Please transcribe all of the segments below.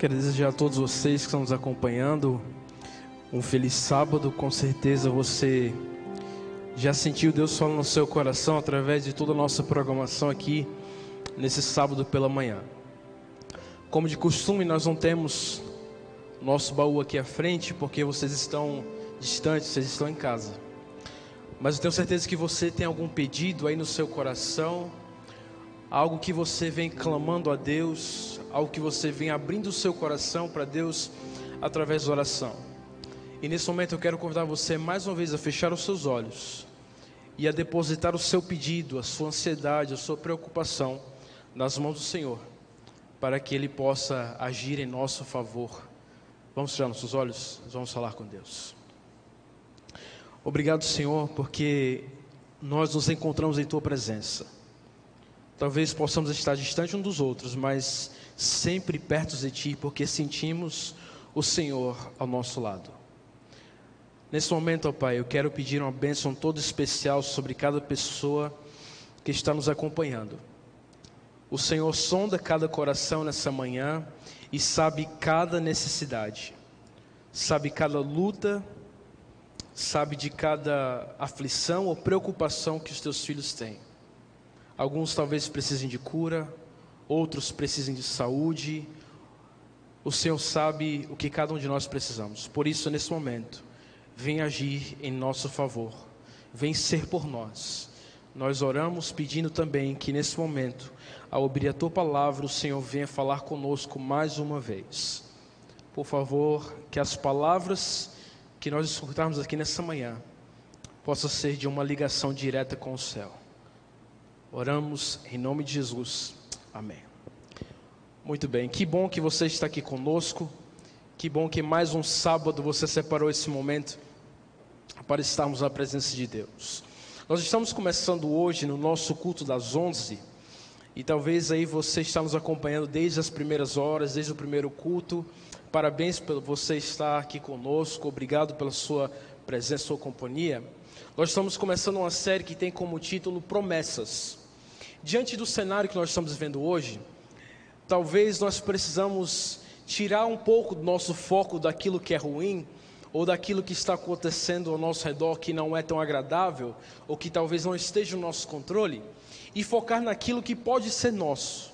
Quero desejar a todos vocês que estão nos acompanhando um feliz sábado. Com certeza você já sentiu Deus falando no seu coração através de toda a nossa programação aqui nesse sábado pela manhã. Como de costume, nós não temos nosso baú aqui à frente porque vocês estão distantes, vocês estão em casa. Mas eu tenho certeza que você tem algum pedido aí no seu coração, algo que você vem clamando a Deus, algo que você vem abrindo o seu coração para Deus através da oração. E nesse momento eu quero convidar você mais uma vez a fechar os seus olhos e a depositar o seu pedido, a sua ansiedade, a sua preocupação nas mãos do Senhor, para que Ele possa agir em nosso favor. Vamos fechar nossos olhos? Vamos falar com Deus. Obrigado, Senhor, porque nós nos encontramos em Tua presença. Talvez possamos estar distante um dos outros, mas sempre perto de Ti, porque sentimos o Senhor ao nosso lado. Nesse momento, ó Pai, eu quero pedir uma bênção toda especial sobre cada pessoa que está nos acompanhando. O Senhor sonda cada coração nessa manhã e sabe cada necessidade, sabe cada luta, sabe de cada aflição ou preocupação que os teus filhos têm. Alguns talvez precisem de cura, outros precisem de saúde. O Senhor sabe o que cada um de nós precisamos. Por isso, nesse momento, vem agir em nosso favor, vem ser por nós. Nós oramos pedindo também que nesse momento, ao abrir a tua palavra, o Senhor venha falar conosco mais uma vez. Por favor, que as palavras que nós escutarmos aqui nessa manhã possam ser de uma ligação direta com o céu. Oramos em nome de Jesus. Amém. Muito bem, que bom que você está aqui conosco. Que bom que mais um sábado você separou esse momento para estarmos na presença de Deus. Nós estamos começando hoje no nosso culto das 11 e talvez aí você está nos acompanhando desde as primeiras horas, desde o primeiro culto. Parabéns por você estar aqui conosco. Obrigado pela sua presença, sua companhia. Nós estamos começando uma série que tem como título Promessas. Diante do cenário que nós estamos vendo hoje, talvez nós precisamos tirar um pouco do nosso foco daquilo que é ruim ou daquilo que está acontecendo ao nosso redor que não é tão agradável ou que talvez não esteja no nosso controle e focar naquilo que pode ser nosso.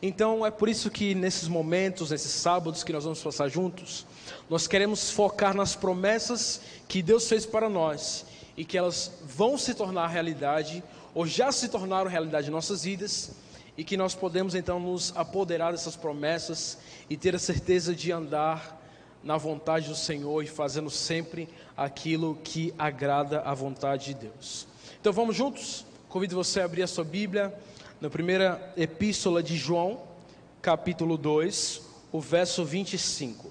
Então é por isso que nesses momentos, nesses sábados que nós vamos passar juntos, nós queremos focar nas promessas que Deus fez para nós e que elas vão se tornar realidade ou já se tornaram realidade em nossas vidas e que nós podemos então nos apoderar dessas promessas e ter a certeza de andar na vontade do Senhor e fazendo sempre aquilo que agrada a vontade de Deus. Então vamos juntos? Convido você a abrir a sua Bíblia na primeira epístola de João, capítulo 2, o verso 25.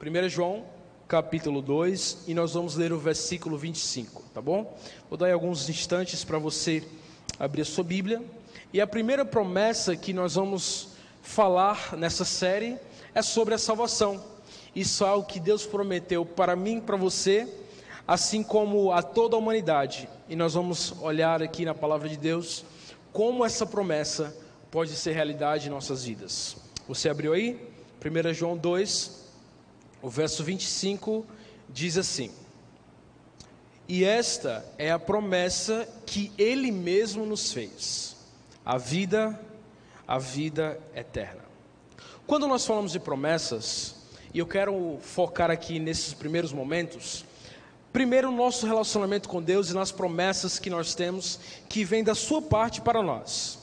1 João capítulo 2 e nós vamos ler o versículo 25, tá bom? Vou dar alguns instantes para você abrir a sua Bíblia. E a primeira promessa que nós vamos falar nessa série é sobre a salvação. Isso é algo que Deus prometeu para mim e para você, assim como a toda a humanidade. E nós vamos olhar aqui na palavra de Deus como essa promessa pode ser realidade em nossas vidas. Você abriu aí? 1 João 2, o verso 25 diz assim: E esta é a promessa que ele mesmo nos fez, a vida, a vida eterna. Quando nós falamos de promessas, e eu quero focar aqui nesses primeiros momentos, primeiro o nosso relacionamento com Deus e nas promessas que nós temos que vem da sua parte para nós.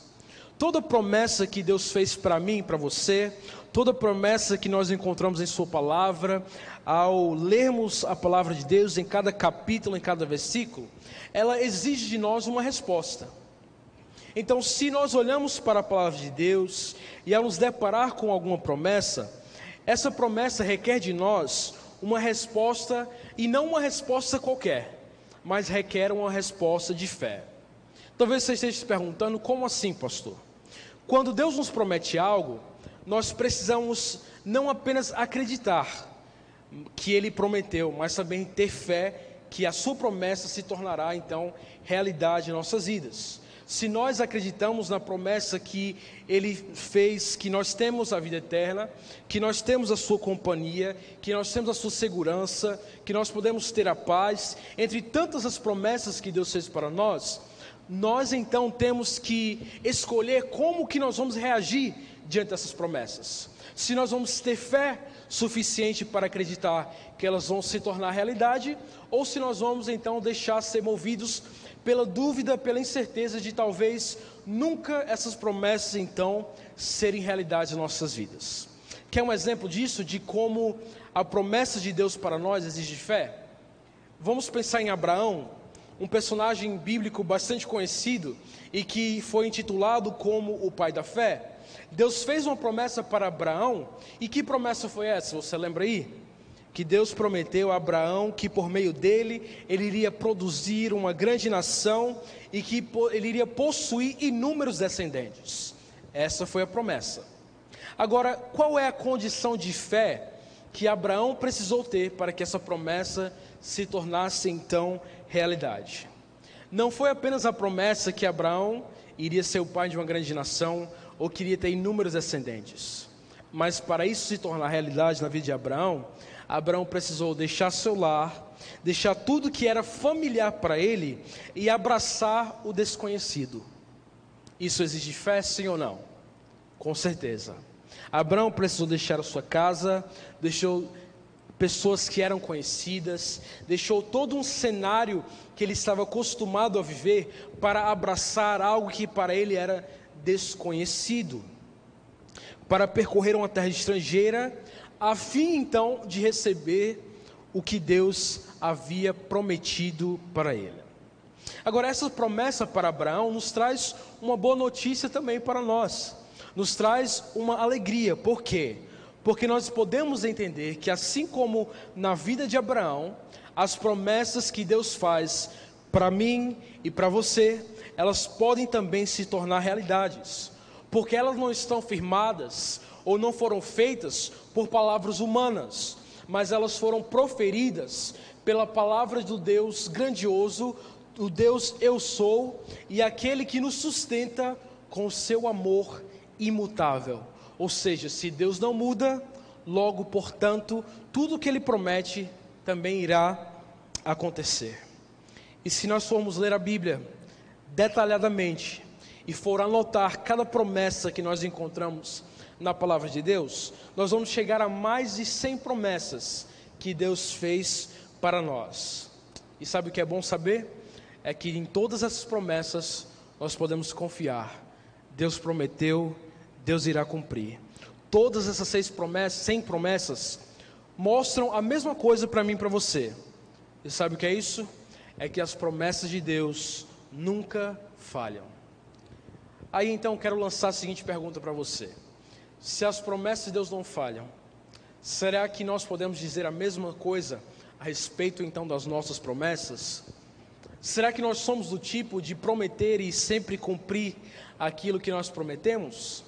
Toda promessa que Deus fez para mim, para você, toda promessa que nós encontramos em Sua palavra, ao lermos a palavra de Deus em cada capítulo, em cada versículo, ela exige de nós uma resposta. Então, se nós olhamos para a palavra de Deus e ao nos deparar com alguma promessa, essa promessa requer de nós uma resposta, e não uma resposta qualquer, mas requer uma resposta de fé. Talvez você esteja se perguntando: como assim, pastor? Quando Deus nos promete algo, nós precisamos não apenas acreditar que Ele prometeu, mas também ter fé que a Sua promessa se tornará então realidade em nossas vidas. se nós acreditamos na promessa que Ele fez, que nós temos a vida eterna, que nós temos a Sua companhia, que nós temos a Sua segurança, que nós podemos ter a paz, entre tantas as promessas que Deus fez para nós, nós então temos que escolher como que nós vamos reagir diante dessas promessas. Se nós vamos ter fé suficiente para acreditar que elas vão se tornar realidade, ou se nós vamos então deixar ser movidos pela dúvida, pela incerteza de talvez nunca essas promessas então serem realidade em nossas vidas. Quer um exemplo disso, de como a promessa de Deus para nós exige fé? Vamos pensar em Abraão, um personagem bíblico bastante conhecido e que foi intitulado como o pai da fé. Deus fez uma promessa para Abraão, e que promessa foi essa? Você lembra aí? que Deus prometeu a Abraão que por meio dele ele iria produzir uma grande nação e que ele iria possuir inúmeros descendentes. Essa foi a promessa. Agora, qual é a condição de fé que Abraão precisou ter para que essa promessa se tornasse então realidade? Não foi apenas a promessa que Abraão iria ser o pai de uma grande nação ou queria ter inúmeros descendentes, mas para isso se tornar realidade na vida de Abraão, Abraão precisou deixar seu lar, deixar tudo que era familiar para ele e abraçar o desconhecido. Isso exige fé, sim ou não? Com certeza. Abraão precisou deixar a sua casa, deixou pessoas que eram conhecidas, deixou todo um cenário que ele estava acostumado a viver para abraçar algo que para ele era desconhecido. Para percorrer uma terra estrangeira, a fim então de receber o que Deus havia prometido para ele. Agora, essa promessa para Abraão nos traz uma boa notícia também para nós, nos traz uma alegria, por quê? Porque nós podemos entender que, assim como na vida de Abraão, as promessas que Deus faz para mim e para você, elas podem também se tornar realidades, porque elas não estão firmadas ou não foram feitas por palavras humanas, mas elas foram proferidas pela palavra do Deus grandioso, o Deus eu sou, e aquele que nos sustenta com o seu amor imutável. Ou seja, se Deus não muda, logo, portanto, tudo que ele promete também irá acontecer. E se nós formos ler a Bíblia detalhadamente e for anotar cada promessa que nós encontramos na palavra de Deus, nós vamos chegar a mais de 100 promessas que Deus fez para nós. E sabe o que é bom saber? É que em todas essas promessas nós podemos confiar. Deus prometeu, Deus irá cumprir. Todas essas seis promessas, 100 promessas, mostram a mesma coisa para mim e para você. E sabe o que é isso? É que as promessas de Deus nunca falham. Aí então quero lançar a seguinte pergunta para você. Se as promessas de Deus não falham, será que nós podemos dizer a mesma coisa a respeito então das nossas promessas? Será que nós somos do tipo de prometer e sempre cumprir aquilo que nós prometemos?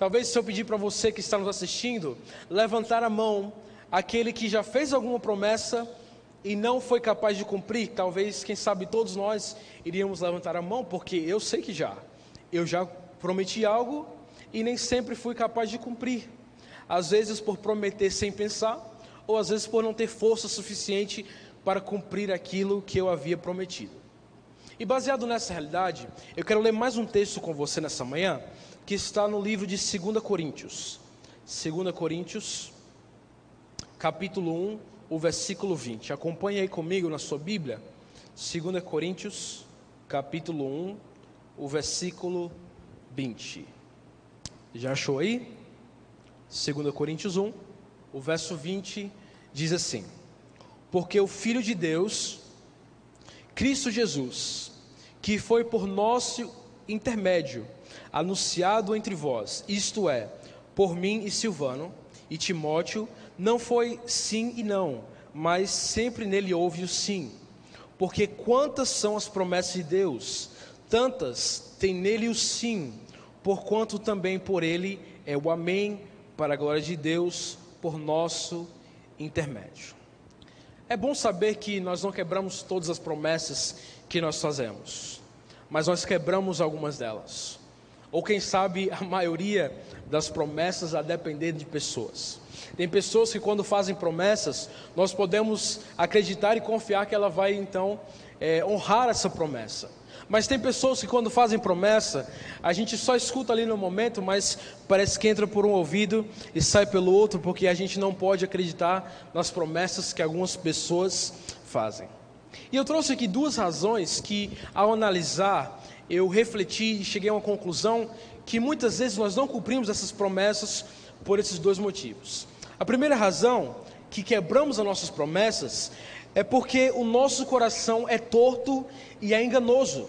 Talvez se eu pedir para você que está nos assistindo, levantar a mão, aquele que já fez alguma promessa e não foi capaz de cumprir, talvez, quem sabe, todos nós iríamos levantar a mão, porque eu sei que já. Eu já prometi algo e nem sempre fui capaz de cumprir. Às vezes por prometer sem pensar, ou às vezes por não ter força suficiente para cumprir aquilo que eu havia prometido. E baseado nessa realidade, eu quero ler mais um texto com você nessa manhã, que está no livro de 2 Coríntios. 2 Coríntios, capítulo 1, o versículo 20. Acompanhe aí comigo na sua Bíblia. 2 Coríntios, capítulo 1, o versículo 20. Já achou aí? 2 Coríntios 1, o verso 20 diz assim: Porque o Filho de Deus, Cristo Jesus, que foi por nosso intermédio anunciado entre vós, isto é, por mim e Silvano e Timóteo, não foi sim e não, mas sempre nele houve o sim. Porque quantas são as promessas de Deus, tantas tem nele o sim porquanto também por ele é o Amém, para a glória de Deus, por nosso intermédio. É bom saber que nós não quebramos todas as promessas que nós fazemos. mas nós quebramos algumas delas. Ou quem sabe a maioria das promessas a depender de pessoas. Tem pessoas que quando fazem promessas, nós podemos acreditar e confiar que ela vai então é, honrar essa promessa. Mas tem pessoas que quando fazem promessa, a gente só escuta ali no momento, mas parece que entra por um ouvido e sai pelo outro, porque a gente não pode acreditar nas promessas que algumas pessoas fazem. E eu trouxe aqui duas razões que, ao analisar, eu refleti e cheguei a uma conclusão que muitas vezes nós não cumprimos essas promessas por esses dois motivos. A primeira razão que quebramos as nossas promessas é porque o nosso coração é torto e é enganoso.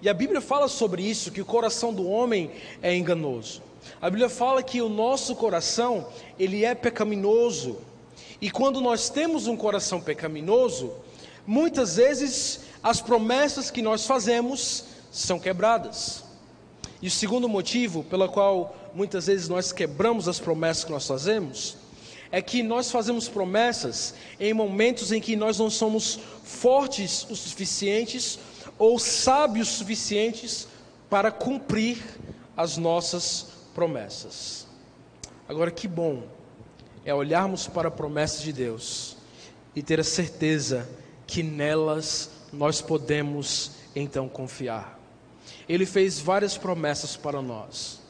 E a Bíblia fala sobre isso, que o coração do homem é enganoso. A Bíblia fala que o nosso coração, ele é pecaminoso. E quando nós temos um coração pecaminoso, muitas vezes as promessas que nós fazemos são quebradas. E o segundo motivo pelo qual muitas vezes nós quebramos as promessas que nós fazemos é que nós fazemos promessas em momentos em que nós não somos fortes o suficientes ou sábios suficientes para cumprir as nossas promessas. Agora, que bom é olharmos para a promessa de Deus e ter a certeza que nelas nós podemos então confiar. Ele fez várias promessas para nós,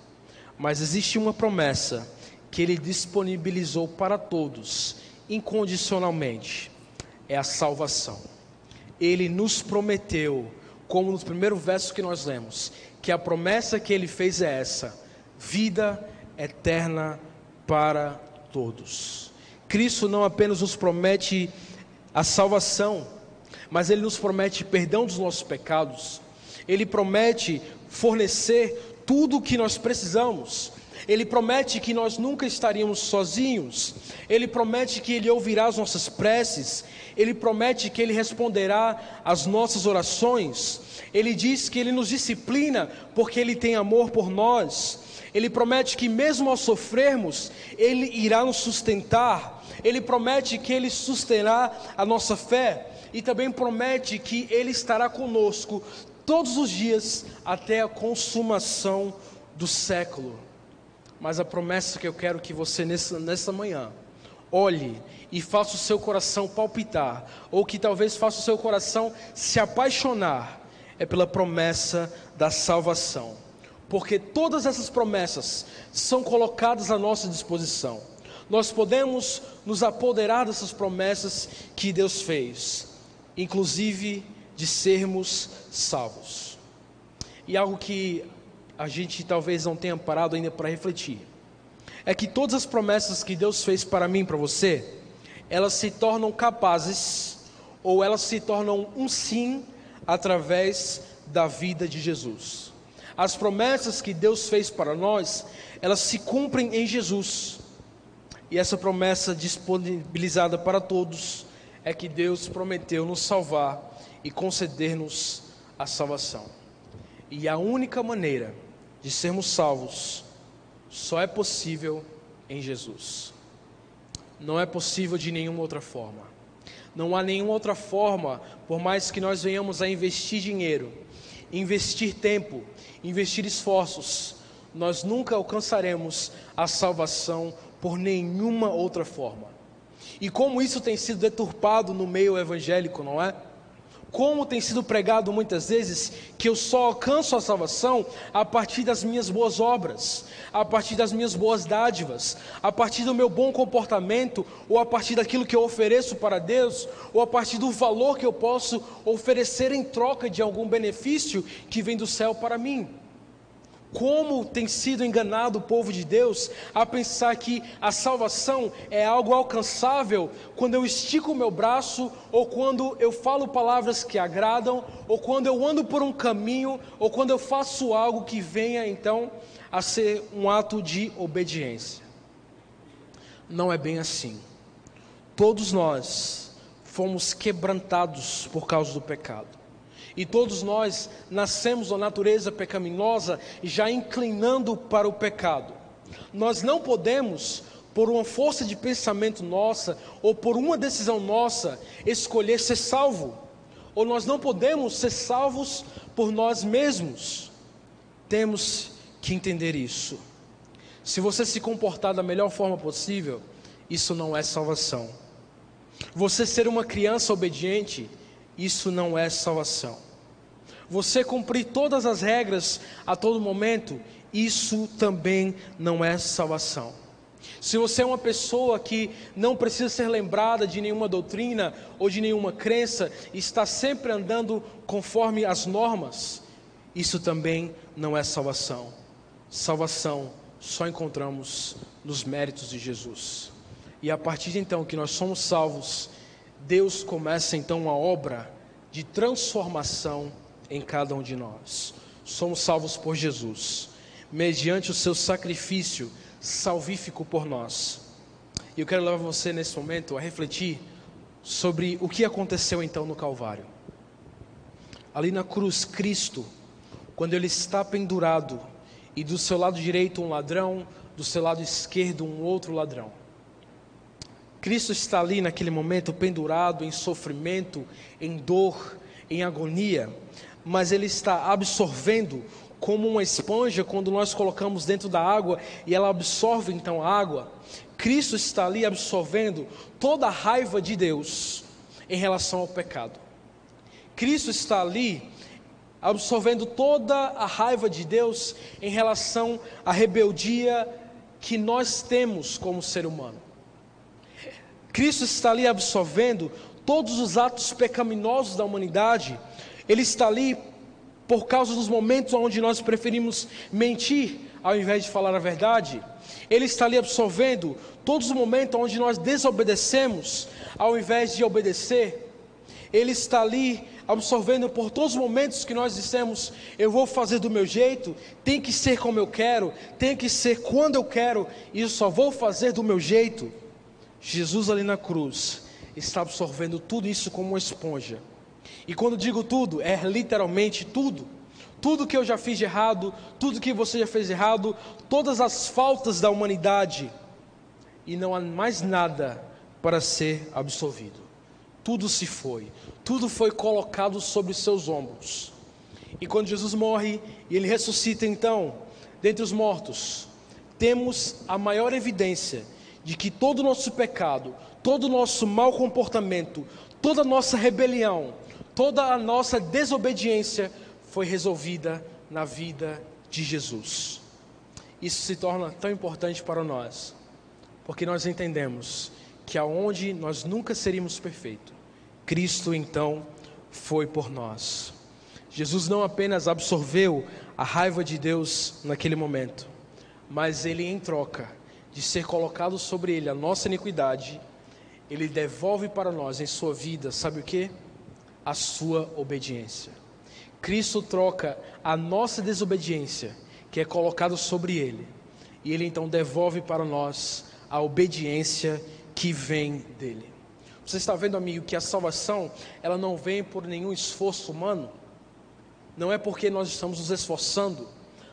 mas existe uma promessa que ele disponibilizou para todos, incondicionalmente: é a salvação. Ele nos prometeu, como no primeiro verso que nós lemos, que a promessa que ele fez é essa: vida eterna para todos. Cristo não apenas nos promete a salvação, mas ele nos promete perdão dos nossos pecados, ele promete fornecer tudo o que nós precisamos. Ele promete que nós nunca estaríamos sozinhos. Ele promete que Ele ouvirá as nossas preces. Ele promete que Ele responderá às nossas orações. Ele diz que Ele nos disciplina porque Ele tem amor por nós. Ele promete que, mesmo ao sofrermos, Ele irá nos sustentar. Ele promete que Ele susterá a nossa fé. E também promete que Ele estará conosco todos os dias até a consumação do século. Mas a promessa que eu quero que você nessa, nessa manhã olhe e faça o seu coração palpitar, ou que talvez faça o seu coração se apaixonar, é pela promessa da salvação. Porque todas essas promessas são colocadas à nossa disposição. Nós podemos nos apoderar dessas promessas que Deus fez, inclusive de sermos salvos. E algo que a gente talvez não tenha parado ainda para refletir, é que todas as promessas que Deus fez para mim para você, elas se tornam capazes, ou elas se tornam um sim, através da vida de Jesus. As promessas que Deus fez para nós, elas se cumprem em Jesus. E essa promessa disponibilizada para todos é que Deus prometeu nos salvar e conceder-nos a salvação. E a única maneira de sermos salvos só é possível em Jesus. Não é possível de nenhuma outra forma. Não há nenhuma outra forma, por mais que nós venhamos a investir dinheiro, investir tempo, investir esforços, nós nunca alcançaremos a salvação por nenhuma outra forma. E como isso tem sido deturpado no meio evangélico, não é? Como tem sido pregado muitas vezes, que eu só alcanço a salvação a partir das minhas boas obras, a partir das minhas boas dádivas, a partir do meu bom comportamento, ou a partir daquilo que eu ofereço para Deus, ou a partir do valor que eu posso oferecer em troca de algum benefício que vem do céu para mim como tem sido enganado o povo de Deus a pensar que a salvação é algo alcançável quando eu estico o meu braço, ou quando eu falo palavras que agradam, ou quando eu ando por um caminho, ou quando eu faço algo que venha então a ser um ato de obediência. Não é bem assim. Todos nós fomos quebrantados por causa do pecado. E todos nós nascemos a natureza pecaminosa já inclinando para o pecado. Nós não podemos, por uma força de pensamento nossa ou por uma decisão nossa, escolher ser salvo. Ou nós não podemos ser salvos por nós mesmos. Temos que entender isso. Se você se comportar da melhor forma possível, isso não é salvação. Você ser uma criança obediente, isso não é salvação. Você cumprir todas as regras a todo momento, isso também não é salvação. Se você é uma pessoa que não precisa ser lembrada de nenhuma doutrina ou de nenhuma crença, está sempre andando conforme as normas, isso também não é salvação. Salvação só encontramos nos méritos de Jesus. E a partir de então que nós somos salvos, Deus começa então uma obra de transformação em cada um de nós. Somos salvos por Jesus, mediante o seu sacrifício salvífico por nós. E eu quero levar você nesse momento a refletir sobre o que aconteceu então no Calvário. Ali na cruz, Cristo, quando ele está pendurado, e do seu lado direito um ladrão, do seu lado esquerdo um outro ladrão. Cristo está ali naquele momento pendurado em sofrimento, em dor, em agonia, mas ele está absorvendo como uma esponja quando nós colocamos dentro da água e ela absorve então a água. Cristo está ali absorvendo toda a raiva de Deus em relação ao pecado. Cristo está ali absorvendo toda a raiva de Deus em relação à rebeldia que nós temos como ser humano. Cristo está ali absorvendo todos os atos pecaminosos da humanidade. Ele está ali por causa dos momentos onde nós preferimos mentir ao invés de falar a verdade. Ele está ali absorvendo todos os momentos onde nós desobedecemos ao invés de obedecer. Ele está ali absorvendo por todos os momentos que nós dissemos: eu vou fazer do meu jeito, tem que ser como eu quero, tem que ser quando eu quero, e eu só vou fazer do meu jeito. Jesus ali na cruz está absorvendo tudo isso como uma esponja. E quando digo tudo, é literalmente tudo. Tudo que eu já fiz de errado, tudo que você já fez de errado, todas as faltas da humanidade. E não há mais nada para ser absolvido. Tudo se foi, tudo foi colocado sobre seus ombros. E quando Jesus morre e ele ressuscita então, dentre os mortos, temos a maior evidência de que todo o nosso pecado, todo o nosso mau comportamento, toda a nossa rebelião, toda a nossa desobediência foi resolvida na vida de Jesus. Isso se torna tão importante para nós, porque nós entendemos que aonde nós nunca seríamos perfeitos, Cristo então foi por nós. Jesus não apenas absorveu a raiva de Deus naquele momento, mas ele em troca de ser colocado sobre ele a nossa iniquidade, ele devolve para nós em sua vida, sabe o que? A sua obediência. Cristo troca a nossa desobediência, que é colocado sobre ele, e ele então devolve para nós a obediência que vem dele. Você está vendo, amigo, que a salvação, ela não vem por nenhum esforço humano, não é porque nós estamos nos esforçando,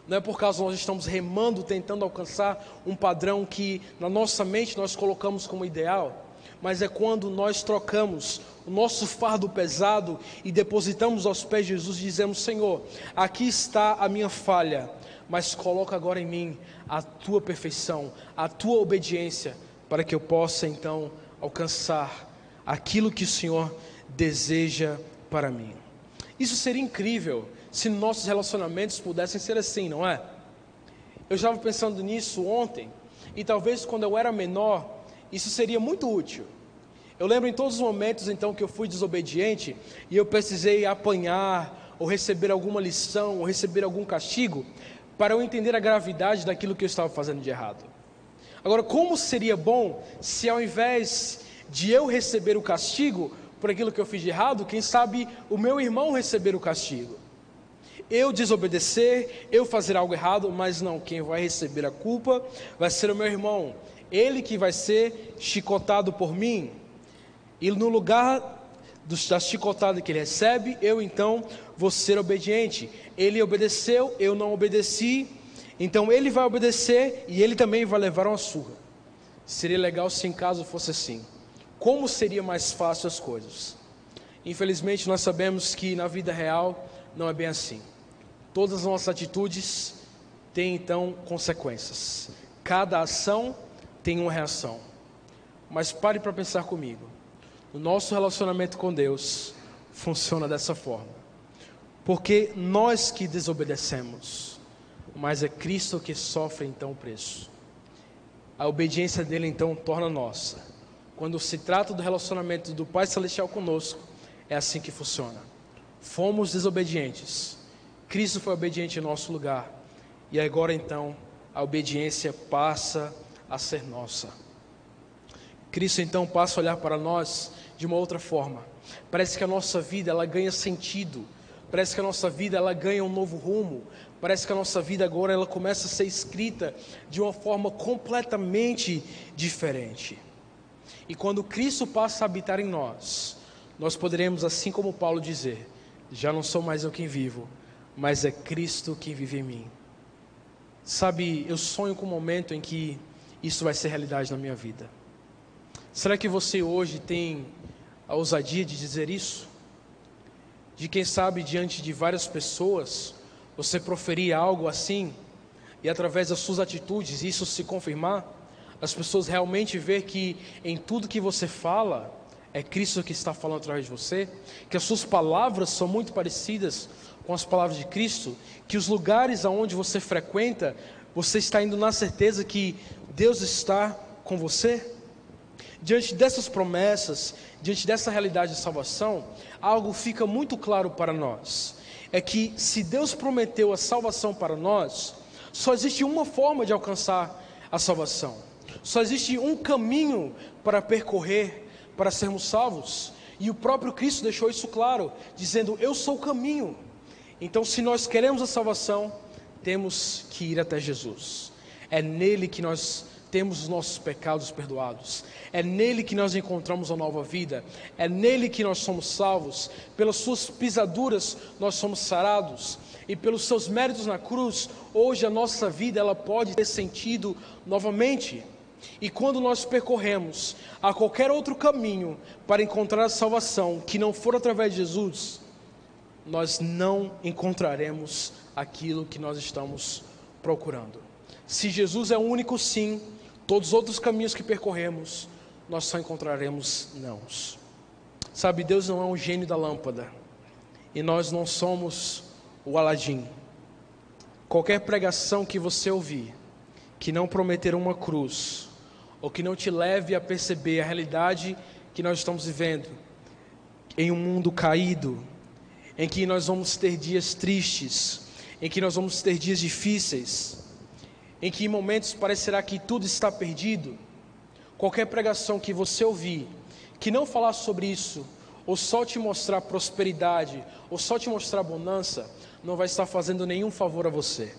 não é por causa nós estamos remando, tentando alcançar um padrão que na nossa mente nós colocamos como ideal, mas é quando nós trocamos o nosso fardo pesado e depositamos aos pés de Jesus e dizemos: Senhor, aqui está a minha falha, mas coloca agora em mim a tua perfeição, a tua obediência, para que eu possa então alcançar aquilo que o Senhor deseja para mim. Isso seria incrível se nossos relacionamentos pudessem ser assim, não é? Eu estava pensando nisso ontem, e talvez quando eu era menor, isso seria muito útil. Eu lembro em todos os momentos então que eu fui desobediente e eu precisei apanhar, ou receber alguma lição, ou receber algum castigo, para eu entender a gravidade daquilo que eu estava fazendo de errado. Agora, como seria bom se ao invés de eu receber o castigo por aquilo que eu fiz de errado, quem sabe o meu irmão receber o castigo? Eu desobedecer, eu fazer algo errado, mas não, quem vai receber a culpa vai ser o meu irmão, ele que vai ser chicotado por mim, e no lugar da chicotada que ele recebe, eu então vou ser obediente. Ele obedeceu, eu não obedeci, então ele vai obedecer e ele também vai levar uma surra. Seria legal se em caso fosse assim. Como seria mais fácil as coisas? Infelizmente, nós sabemos que na vida real não é bem assim. Todas as nossas atitudes têm então consequências. Cada ação tem uma reação. Mas pare para pensar comigo. O nosso relacionamento com Deus funciona dessa forma. Porque nós que desobedecemos, mas é Cristo que sofre então o preço. A obediência dele então torna nossa. Quando se trata do relacionamento do Pai Celestial conosco, é assim que funciona. Fomos desobedientes. Cristo foi obediente em nosso lugar. E agora então a obediência passa a ser nossa. Cristo então passa a olhar para nós de uma outra forma. Parece que a nossa vida ela ganha sentido. Parece que a nossa vida ela ganha um novo rumo. Parece que a nossa vida agora ela começa a ser escrita de uma forma completamente diferente. E quando Cristo passa a habitar em nós, nós poderemos, assim como Paulo, dizer: Já não sou mais eu quem vivo, mas é Cristo quem vive em mim. Sabe, eu sonho com um momento em que isso vai ser realidade na minha vida. Será que você hoje tem a ousadia de dizer isso? De quem sabe diante de várias pessoas você proferir algo assim e através das suas atitudes isso se confirmar? As pessoas realmente ver que em tudo que você fala é Cristo que está falando através de você, que as suas palavras são muito parecidas com as palavras de Cristo, que os lugares aonde você frequenta, você está indo na certeza que Deus está com você? Diante dessas promessas, diante dessa realidade de salvação, algo fica muito claro para nós: é que se Deus prometeu a salvação para nós, só existe uma forma de alcançar a salvação, só existe um caminho para percorrer para sermos salvos, e o próprio Cristo deixou isso claro, dizendo: Eu sou o caminho. Então, se nós queremos a salvação, temos que ir até Jesus. É nele que nós temos os nossos pecados perdoados. É nele que nós encontramos a nova vida. É nele que nós somos salvos. Pelas suas pisaduras nós somos sarados. E pelos seus méritos na cruz, hoje a nossa vida ela pode ter sentido novamente. E quando nós percorremos a qualquer outro caminho para encontrar a salvação que não for através de Jesus, nós não encontraremos aquilo que nós estamos procurando. Se Jesus é o único sim, todos os outros caminhos que percorremos, nós só encontraremos nãos. Sabe, Deus não é um gênio da lâmpada, e nós não somos o Aladim. Qualquer pregação que você ouvir, que não prometer uma cruz, ou que não te leve a perceber a realidade que nós estamos vivendo, em um mundo caído, em que nós vamos ter dias tristes, em que nós vamos ter dias difíceis, em que em momentos parecerá que tudo está perdido, qualquer pregação que você ouvir, que não falar sobre isso, ou só te mostrar prosperidade, ou só te mostrar bonança, não vai estar fazendo nenhum favor a você.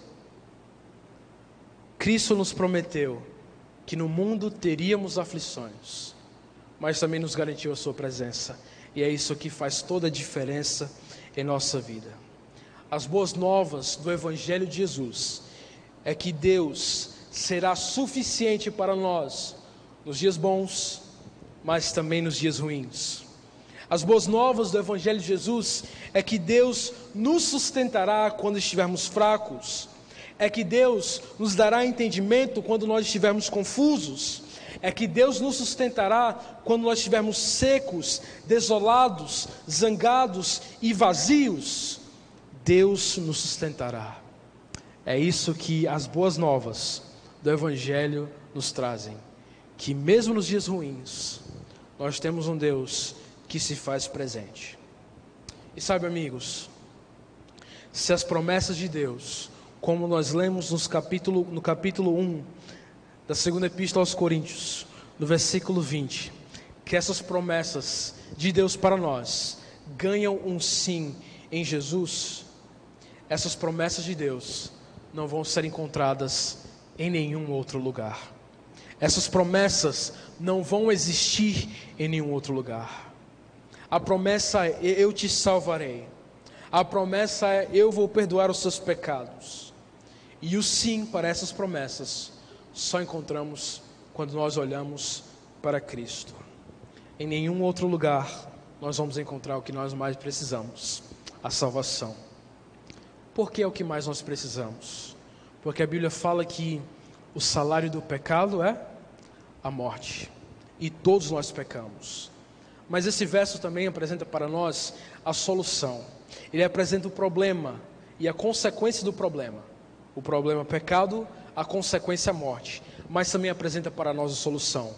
Cristo nos prometeu que no mundo teríamos aflições, mas também nos garantiu a Sua presença, e é isso que faz toda a diferença em nossa vida. As boas novas do Evangelho de Jesus é que Deus será suficiente para nós nos dias bons, mas também nos dias ruins. As boas novas do Evangelho de Jesus é que Deus nos sustentará quando estivermos fracos, é que Deus nos dará entendimento quando nós estivermos confusos, é que Deus nos sustentará quando nós estivermos secos, desolados, zangados e vazios. Deus nos sustentará. É isso que as boas novas do Evangelho nos trazem. Que mesmo nos dias ruins, nós temos um Deus que se faz presente. E sabe, amigos, se as promessas de Deus, como nós lemos nos capítulo, no capítulo 1 da segunda epístola aos Coríntios, no versículo 20, que essas promessas de Deus para nós ganham um sim em Jesus, essas promessas de Deus não vão ser encontradas em nenhum outro lugar. Essas promessas não vão existir em nenhum outro lugar. A promessa é: eu te salvarei. A promessa é: eu vou perdoar os seus pecados. E o sim para essas promessas só encontramos quando nós olhamos para Cristo. Em nenhum outro lugar nós vamos encontrar o que nós mais precisamos: a salvação. porque é o que mais nós precisamos. Porque a Bíblia fala que o salário do pecado é a morte. E todos nós pecamos. Mas esse verso também apresenta para nós a solução. Ele apresenta o problema e a consequência do problema. O problema é pecado, a consequência é morte. Mas também apresenta para nós a solução.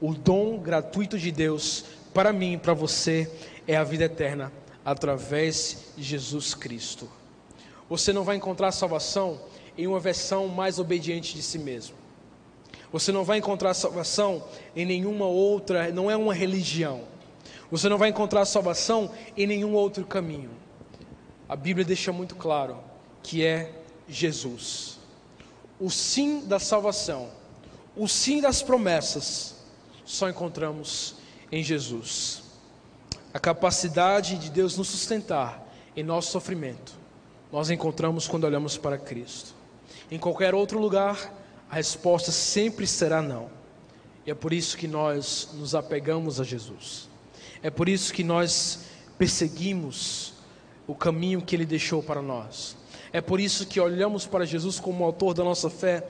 O dom gratuito de Deus para mim e para você é a vida eterna através de Jesus Cristo. Você não vai encontrar salvação em uma versão mais obediente de si mesmo. Você não vai encontrar salvação em nenhuma outra, não é uma religião. Você não vai encontrar salvação em nenhum outro caminho. A Bíblia deixa muito claro que é Jesus. O sim da salvação, o sim das promessas, só encontramos em Jesus. A capacidade de Deus nos sustentar em nosso sofrimento, nós encontramos quando olhamos para Cristo. Em qualquer outro lugar, a resposta sempre será não. E é por isso que nós nos apegamos a Jesus. É por isso que nós perseguimos o caminho que Ele deixou para nós. É por isso que olhamos para Jesus como autor da nossa fé.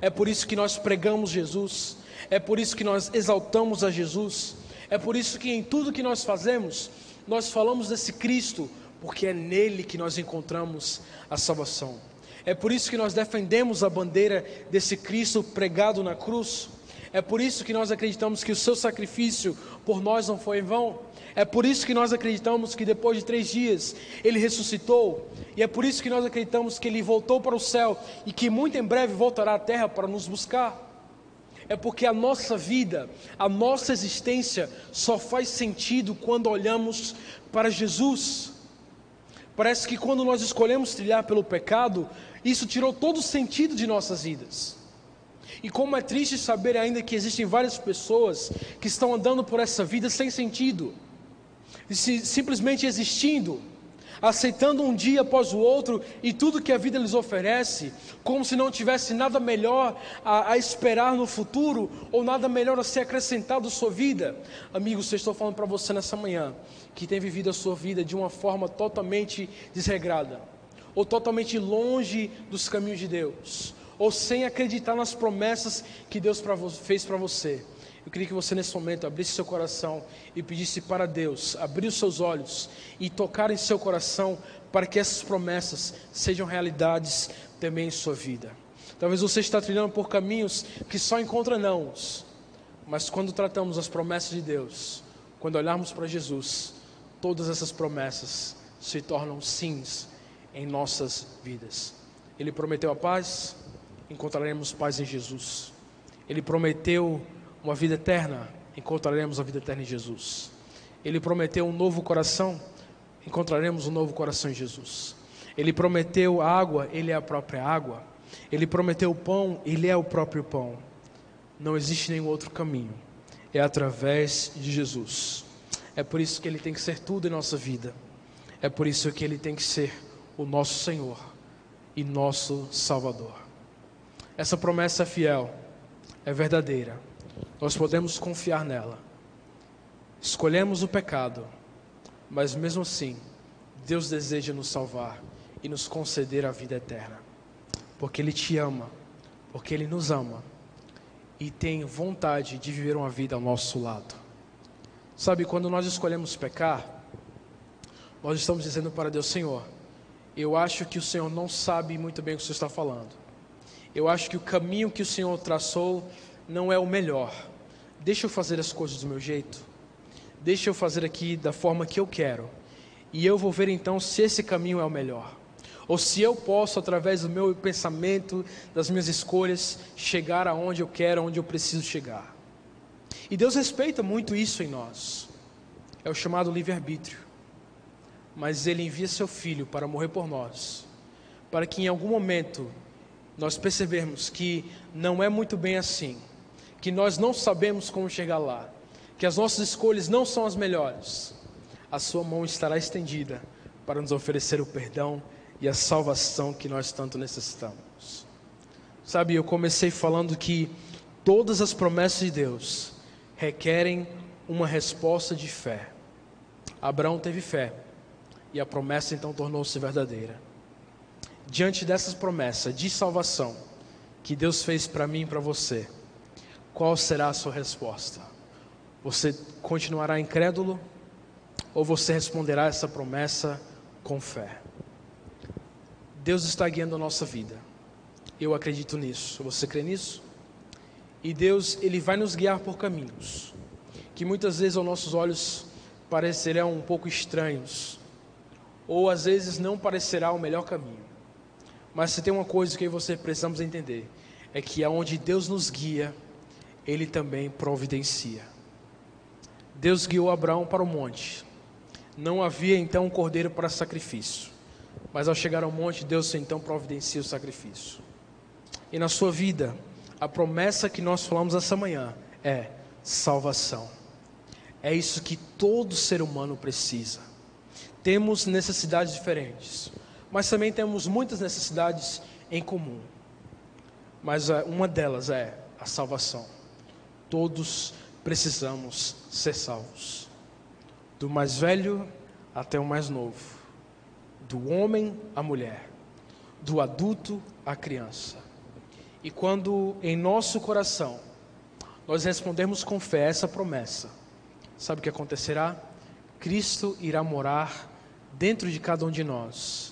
É por isso que nós pregamos Jesus. É por isso que nós exaltamos a Jesus. É por isso que em tudo que nós fazemos, nós falamos desse Cristo, porque é nele que nós encontramos a salvação. É por isso que nós defendemos a bandeira desse Cristo pregado na cruz. É por isso que nós acreditamos que o seu sacrifício por nós não foi em vão. É por isso que nós acreditamos que depois de três dias ele ressuscitou. E é por isso que nós acreditamos que ele voltou para o céu e que muito em breve voltará à terra para nos buscar. É porque a nossa vida, a nossa existência só faz sentido quando olhamos para Jesus. Parece que quando nós escolhemos trilhar pelo pecado, isso tirou todo o sentido de nossas vidas. E como é triste saber ainda que existem várias pessoas que estão andando por essa vida sem sentido, simplesmente existindo, aceitando um dia após o outro e tudo que a vida lhes oferece, como se não tivesse nada melhor a, a esperar no futuro ou nada melhor a ser acrescentado à sua vida. Amigos, eu estou falando para você nessa manhã que tem vivido a sua vida de uma forma totalmente desregrada ou totalmente longe dos caminhos de Deus, ou sem acreditar nas promessas que Deus fez para você. Eu queria que você nesse momento abrisse seu coração e pedisse para Deus abrir os seus olhos e tocar em seu coração para que essas promessas sejam realidades também em sua vida. Talvez você está trilhando por caminhos que só encontra nãos, mas quando tratamos as promessas de Deus, quando olharmos para Jesus, todas essas promessas se tornam sims em nossas vidas. Ele prometeu a paz, encontraremos paz em Jesus. Ele prometeu uma vida eterna, encontraremos a vida eterna em Jesus. Ele prometeu um novo coração, encontraremos um novo coração em Jesus. Ele prometeu água, ele é a própria água. Ele prometeu pão, ele é o próprio pão. Não existe nenhum outro caminho. É através de Jesus. É por isso que ele tem que ser tudo em nossa vida. É por isso que ele tem que ser o nosso Senhor e nosso Salvador. Essa promessa é fiel, é verdadeira. Nós podemos confiar nela. Escolhemos o pecado, mas mesmo assim, Deus deseja nos salvar e nos conceder a vida eterna, porque Ele te ama, porque Ele nos ama e tem vontade de viver uma vida ao nosso lado. Sabe, quando nós escolhemos pecar, nós estamos dizendo para Deus: Senhor, eu acho que o Senhor não sabe muito bem o que o Senhor está falando. Eu acho que o caminho que o Senhor traçou não é o melhor. Deixa eu fazer as coisas do meu jeito. Deixa eu fazer aqui da forma que eu quero. E eu vou ver então se esse caminho é o melhor. Ou se eu posso, através do meu pensamento, das minhas escolhas, chegar aonde eu quero, aonde eu preciso chegar. E Deus respeita muito isso em nós. É o chamado livre-arbítrio mas ele envia seu filho para morrer por nós, para que em algum momento nós percebermos que não é muito bem assim, que nós não sabemos como chegar lá, que as nossas escolhas não são as melhores. A sua mão estará estendida para nos oferecer o perdão e a salvação que nós tanto necessitamos. Sabe, eu comecei falando que todas as promessas de Deus requerem uma resposta de fé. Abraão teve fé e a promessa então tornou-se verdadeira. Diante dessas promessas de salvação que Deus fez para mim e para você, qual será a sua resposta? Você continuará incrédulo ou você responderá essa promessa com fé? Deus está guiando a nossa vida. Eu acredito nisso. Você crê nisso? E Deus, ele vai nos guiar por caminhos que muitas vezes aos nossos olhos parecerão um pouco estranhos, ou às vezes não parecerá o melhor caminho. Mas se tem uma coisa que você precisamos entender, é que aonde Deus nos guia, ele também providencia. Deus guiou Abraão para o monte. Não havia então um cordeiro para sacrifício. Mas ao chegar ao monte, Deus então providencia o sacrifício. E na sua vida, a promessa que nós falamos essa manhã é salvação. É isso que todo ser humano precisa. Temos necessidades diferentes, mas também temos muitas necessidades em comum. Mas eh, uma delas é a salvação. Todos precisamos ser salvos. Do mais velho até o mais novo, do homem à mulher, do adulto à criança. E quando em nosso coração nós respondermos com fé essa promessa, sabe o que acontecerá? Cristo irá morar dentro de cada um de nós,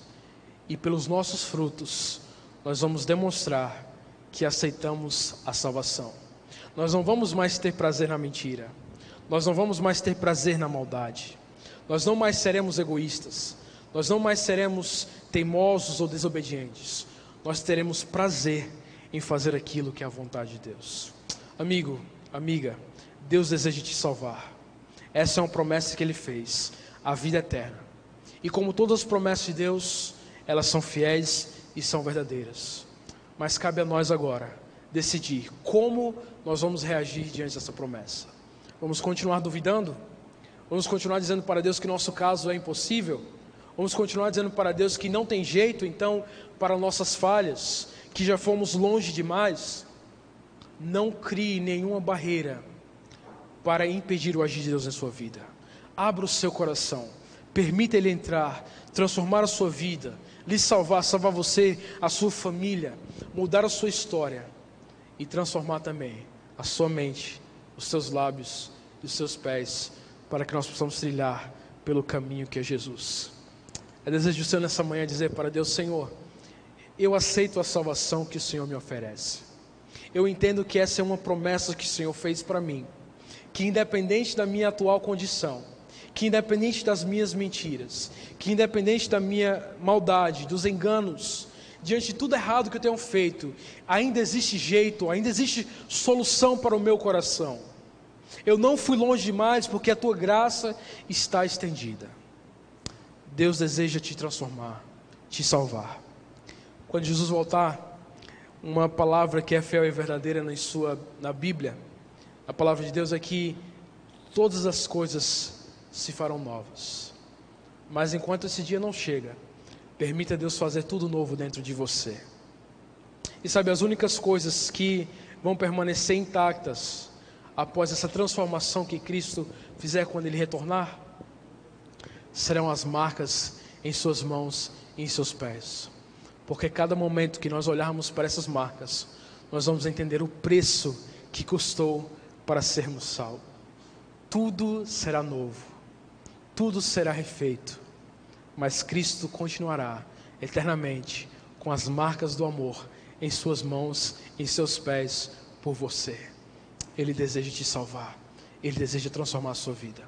e pelos nossos frutos, nós vamos demonstrar que aceitamos a salvação. Nós não vamos mais ter prazer na mentira, nós não vamos mais ter prazer na maldade, nós não mais seremos egoístas, nós não mais seremos teimosos ou desobedientes, nós teremos prazer em fazer aquilo que é a vontade de Deus. Amigo, amiga, Deus deseja te salvar. Essa é uma promessa que ele fez, a vida eterna. E como todas as promessas de Deus, elas são fiéis e são verdadeiras. Mas cabe a nós agora decidir como nós vamos reagir diante dessa promessa. Vamos continuar duvidando? Vamos continuar dizendo para Deus que nosso caso é impossível? Vamos continuar dizendo para Deus que não tem jeito, então, para nossas falhas, que já fomos longe demais? Não crie nenhuma barreira para impedir o agir de Deus em sua vida. Abra o seu coração, permita Ele entrar, transformar a sua vida, lhe salvar, salvar você, a sua família, mudar a sua história e transformar também a sua mente, os seus lábios e os seus pés, para que nós possamos trilhar pelo caminho que é Jesus. É desejo seu nessa manhã dizer para Deus: Senhor, eu aceito a salvação que o Senhor me oferece. Eu entendo que essa é uma promessa que o Senhor fez para mim que independente da minha atual condição, que independente das minhas mentiras, que independente da minha maldade, dos enganos, diante de tudo errado que eu tenho feito, ainda existe jeito, ainda existe solução para o meu coração. Eu não fui longe demais porque a tua graça está estendida. Deus deseja te transformar, te salvar. Quando Jesus voltar, uma palavra que é fiel e verdadeira na sua na Bíblia, a palavra de Deus é que todas as coisas se farão novas. Mas enquanto esse dia não chega, permita Deus fazer tudo novo dentro de você. E sabe, as únicas coisas que vão permanecer intactas após essa transformação que Cristo fizer quando Ele retornar, serão as marcas em Suas mãos e em seus pés. Porque cada momento que nós olharmos para essas marcas, nós vamos entender o preço que custou para sermos salvos. Tudo será novo, tudo será refeito, mas Cristo continuará eternamente com as marcas do amor em Suas mãos, em seus pés, por você. Ele deseja te salvar, Ele deseja transformar a sua vida.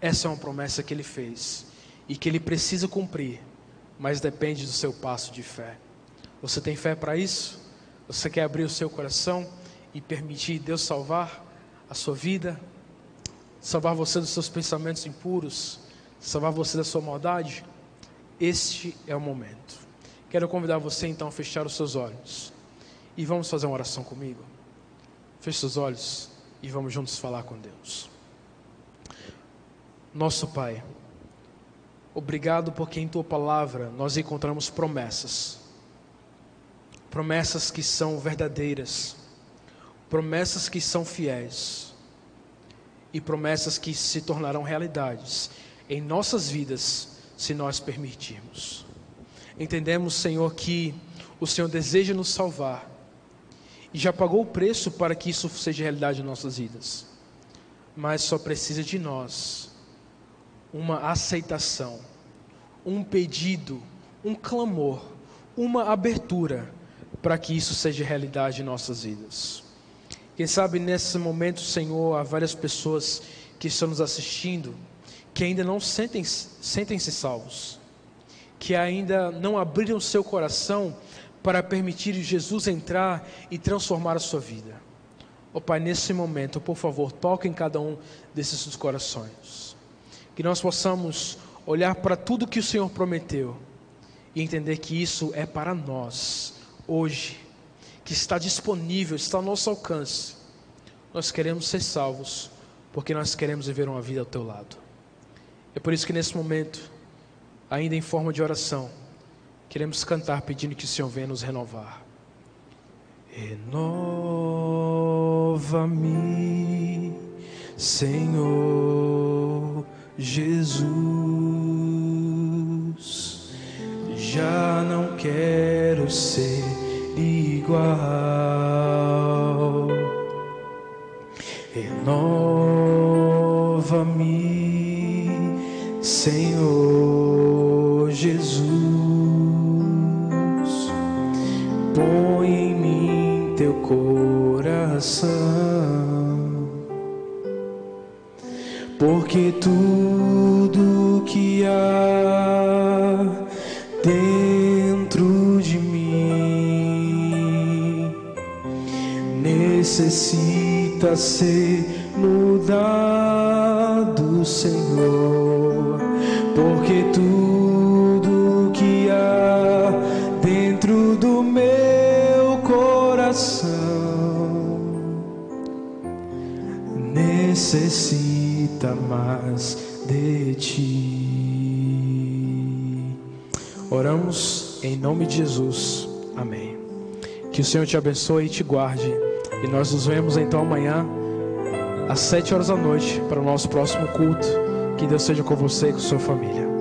Essa é uma promessa que Ele fez e que Ele precisa cumprir, mas depende do seu passo de fé. Você tem fé para isso? Você quer abrir o seu coração e permitir Deus salvar? a sua vida, salvar você dos seus pensamentos impuros, salvar você da sua maldade, este é o momento. Quero convidar você então a fechar os seus olhos e vamos fazer uma oração comigo. Feche seus olhos e vamos juntos falar com Deus. Nosso Pai, obrigado porque em Tua palavra nós encontramos promessas, promessas que são verdadeiras promessas que são fiéis e promessas que se tornarão realidades em nossas vidas se nós permitirmos. Entendemos, Senhor, que o Senhor deseja nos salvar e já pagou o preço para que isso seja realidade em nossas vidas. Mas só precisa de nós uma aceitação, um pedido, um clamor, uma abertura para que isso seja realidade em nossas vidas. Quem sabe nesse momento, Senhor, há várias pessoas que estão nos assistindo que ainda não sentem-se sentem salvos, que ainda não abriram seu coração para permitir Jesus entrar e transformar a sua vida. Ó oh, Pai, nesse momento, por favor, toque em cada um desses corações. Que nós possamos olhar para tudo que o Senhor prometeu e entender que isso é para nós, hoje, que está disponível, está ao nosso alcance. Nós queremos ser salvos, porque nós queremos viver uma vida ao teu lado. É por isso que nesse momento, ainda em forma de oração, queremos cantar pedindo que o Senhor venha nos renovar. Renova-me, Senhor Jesus. Já não quero ser igual. Renova-me, Senhor Jesus. Põe em mim teu coração, ser mudado, Senhor, porque tudo que há dentro do meu coração necessita mais de ti. Oramos em nome de Jesus. Amém. Que o Senhor te abençoe e te guarde. E nós nos vemos então amanhã, às sete horas da noite, para o nosso próximo culto. Que Deus seja com você e com sua família.